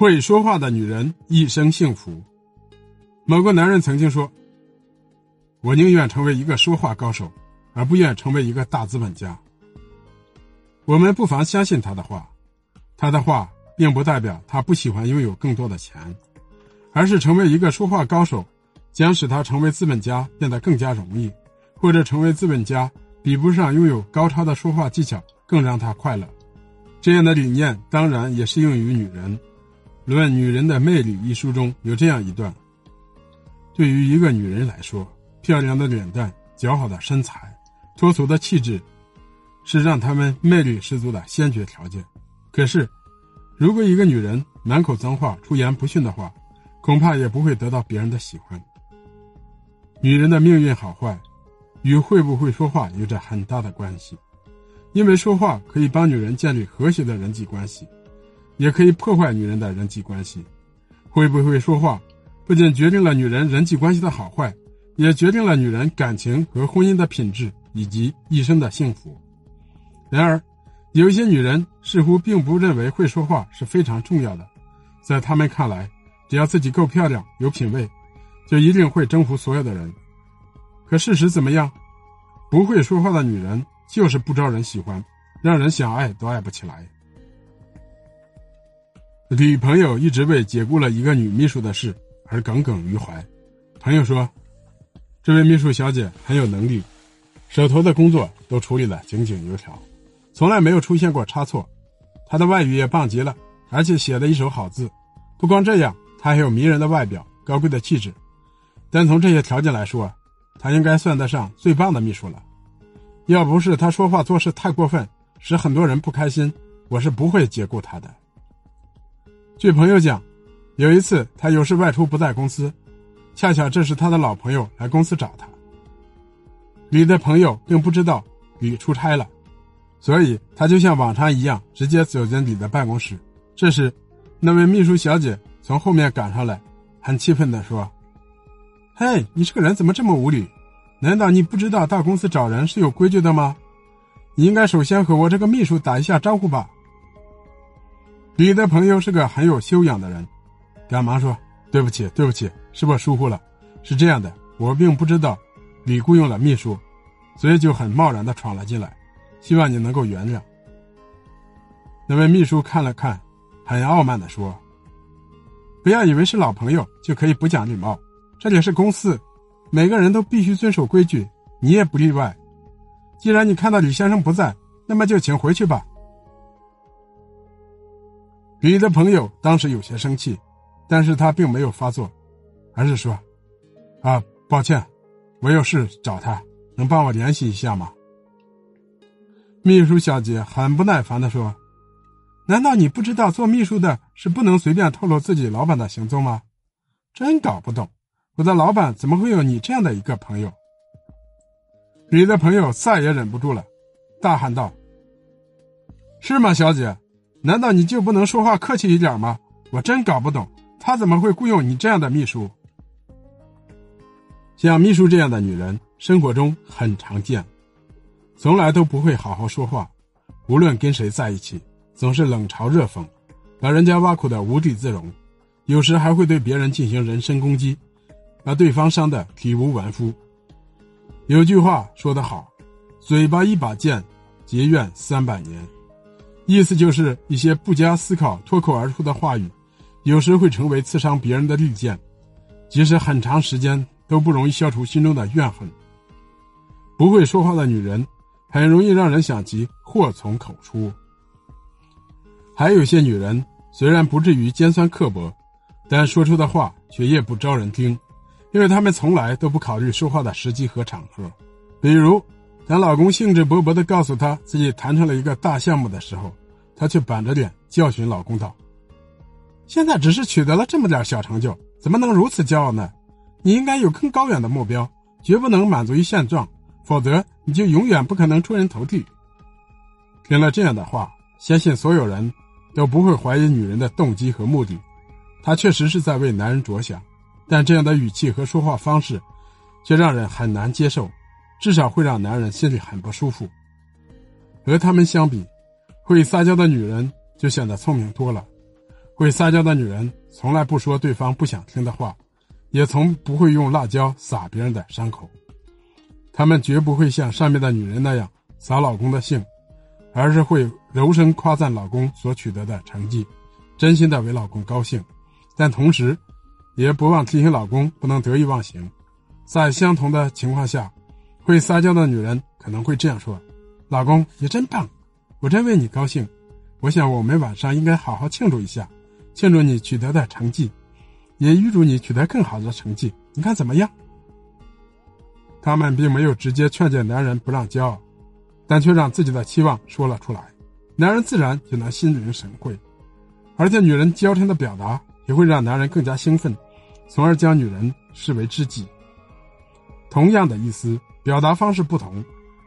会说话的女人一生幸福。某个男人曾经说：“我宁愿成为一个说话高手，而不愿成为一个大资本家。”我们不妨相信他的话。他的话并不代表他不喜欢拥有更多的钱，而是成为一个说话高手，将使他成为资本家变得更加容易，或者成为资本家比不上拥有高超的说话技巧更让他快乐。这样的理念当然也适用于女人。《论女人的魅力》一书中有这样一段：对于一个女人来说，漂亮的脸蛋、姣好的身材、脱俗的气质，是让她们魅力十足的先决条件。可是，如果一个女人满口脏话、出言不逊的话，恐怕也不会得到别人的喜欢。女人的命运好坏，与会不会说话有着很大的关系，因为说话可以帮女人建立和谐的人际关系。也可以破坏女人的人际关系。会不会说话，不仅决定了女人人际关系的好坏，也决定了女人感情和婚姻的品质以及一生的幸福。然而，有一些女人似乎并不认为会说话是非常重要的，在她们看来，只要自己够漂亮、有品位，就一定会征服所有的人。可事实怎么样？不会说话的女人就是不招人喜欢，让人想爱都爱不起来。女朋友一直为解雇了一个女秘书的事而耿耿于怀。朋友说，这位秘书小姐很有能力，手头的工作都处理得井井有条，从来没有出现过差错。她的外语也棒极了，而且写的一手好字。不光这样，她还有迷人的外表、高贵的气质。单从这些条件来说，她应该算得上最棒的秘书了。要不是她说话做事太过分，使很多人不开心，我是不会解雇她的。据朋友讲，有一次他有事外出不在公司，恰巧这时他的老朋友来公司找他。李的朋友并不知道李出差了，所以他就像往常一样直接走进李的办公室。这时，那位秘书小姐从后面赶上来，很气愤地说：“嘿，你这个人怎么这么无理？难道你不知道到公司找人是有规矩的吗？你应该首先和我这个秘书打一下招呼吧。”你的朋友是个很有修养的人，赶忙说：“对不起，对不起，是我疏忽了。是这样的，我并不知道你雇佣了秘书，所以就很贸然的闯了进来，希望你能够原谅。”那位秘书看了看，很傲慢的说：“不要以为是老朋友就可以不讲礼貌，这里是公司，每个人都必须遵守规矩，你也不例外。既然你看到李先生不在，那么就请回去吧。”李的朋友当时有些生气，但是他并没有发作，而是说：“啊，抱歉，我有事找他，能帮我联系一下吗？”秘书小姐很不耐烦的说：“难道你不知道做秘书的是不能随便透露自己老板的行踪吗？真搞不懂，我的老板怎么会有你这样的一个朋友？”李的朋友再也忍不住了，大喊道：“是吗，小姐？”难道你就不能说话客气一点吗？我真搞不懂，他怎么会雇佣你这样的秘书？像秘书这样的女人，生活中很常见，从来都不会好好说话，无论跟谁在一起，总是冷嘲热讽，把人家挖苦的无地自容，有时还会对别人进行人身攻击，把对方伤得体无完肤。有句话说得好：“嘴巴一把剑，结怨三百年。”意思就是一些不加思考脱口而出的话语，有时会成为刺伤别人的利剑，即使很长时间都不容易消除心中的怨恨。不会说话的女人，很容易让人想起祸从口出。还有些女人虽然不至于尖酸刻薄，但说出的话却也不招人听，因为她们从来都不考虑说话的时机和场合。比如，当老公兴致勃勃地告诉她自己谈成了一个大项目的时候，她却板着脸教训老公道：“现在只是取得了这么点小成就，怎么能如此骄傲呢？你应该有更高远的目标，绝不能满足于现状，否则你就永远不可能出人头地。”听了这样的话，相信所有人都不会怀疑女人的动机和目的。她确实是在为男人着想，但这样的语气和说话方式，却让人很难接受，至少会让男人心里很不舒服。和他们相比，会撒娇的女人就显得聪明多了，会撒娇的女人从来不说对方不想听的话，也从不会用辣椒撒别人的伤口。她们绝不会像上面的女人那样扫老公的兴，而是会柔声夸赞老公所取得的成绩，真心的为老公高兴，但同时，也不忘提醒老公不能得意忘形。在相同的情况下，会撒娇的女人可能会这样说：“老公，你真棒，我真为你高兴。我想我们晚上应该好好庆祝一下。”庆祝你取得的成绩，也预祝你取得更好的成绩。你看怎么样？他们并没有直接劝诫男人不让骄傲，但却让自己的期望说了出来，男人自然就能心领神会。而且，女人娇嗔的表达也会让男人更加兴奋，从而将女人视为知己。同样的意思，表达方式不同，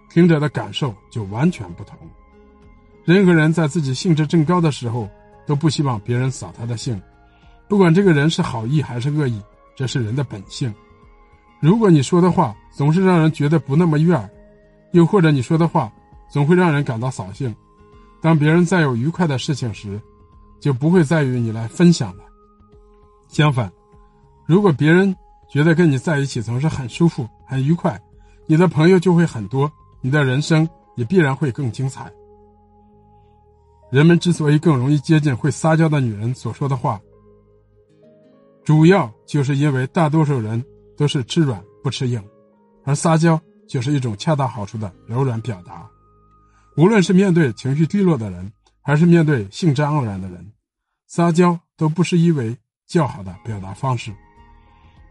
听者的感受就完全不同。任何人在自己兴致正高的时候。都不希望别人扫他的兴，不管这个人是好意还是恶意，这是人的本性。如果你说的话总是让人觉得不那么悦耳，又或者你说的话总会让人感到扫兴，当别人再有愉快的事情时，就不会再与你来分享了。相反，如果别人觉得跟你在一起总是很舒服、很愉快，你的朋友就会很多，你的人生也必然会更精彩。人们之所以更容易接近会撒娇的女人所说的话，主要就是因为大多数人都是吃软不吃硬，而撒娇就是一种恰到好处的柔软表达。无论是面对情绪低落的人，还是面对兴致盎然的人，撒娇都不失为较好的表达方式。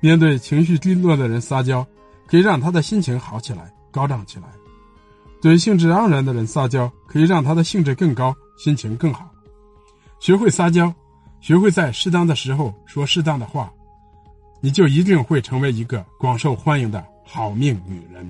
面对情绪低落的人撒娇，可以让他的心情好起来、高涨起来；对兴致盎然的人撒娇，可以让他的兴致更高。心情更好，学会撒娇，学会在适当的时候说适当的话，你就一定会成为一个广受欢迎的好命女人。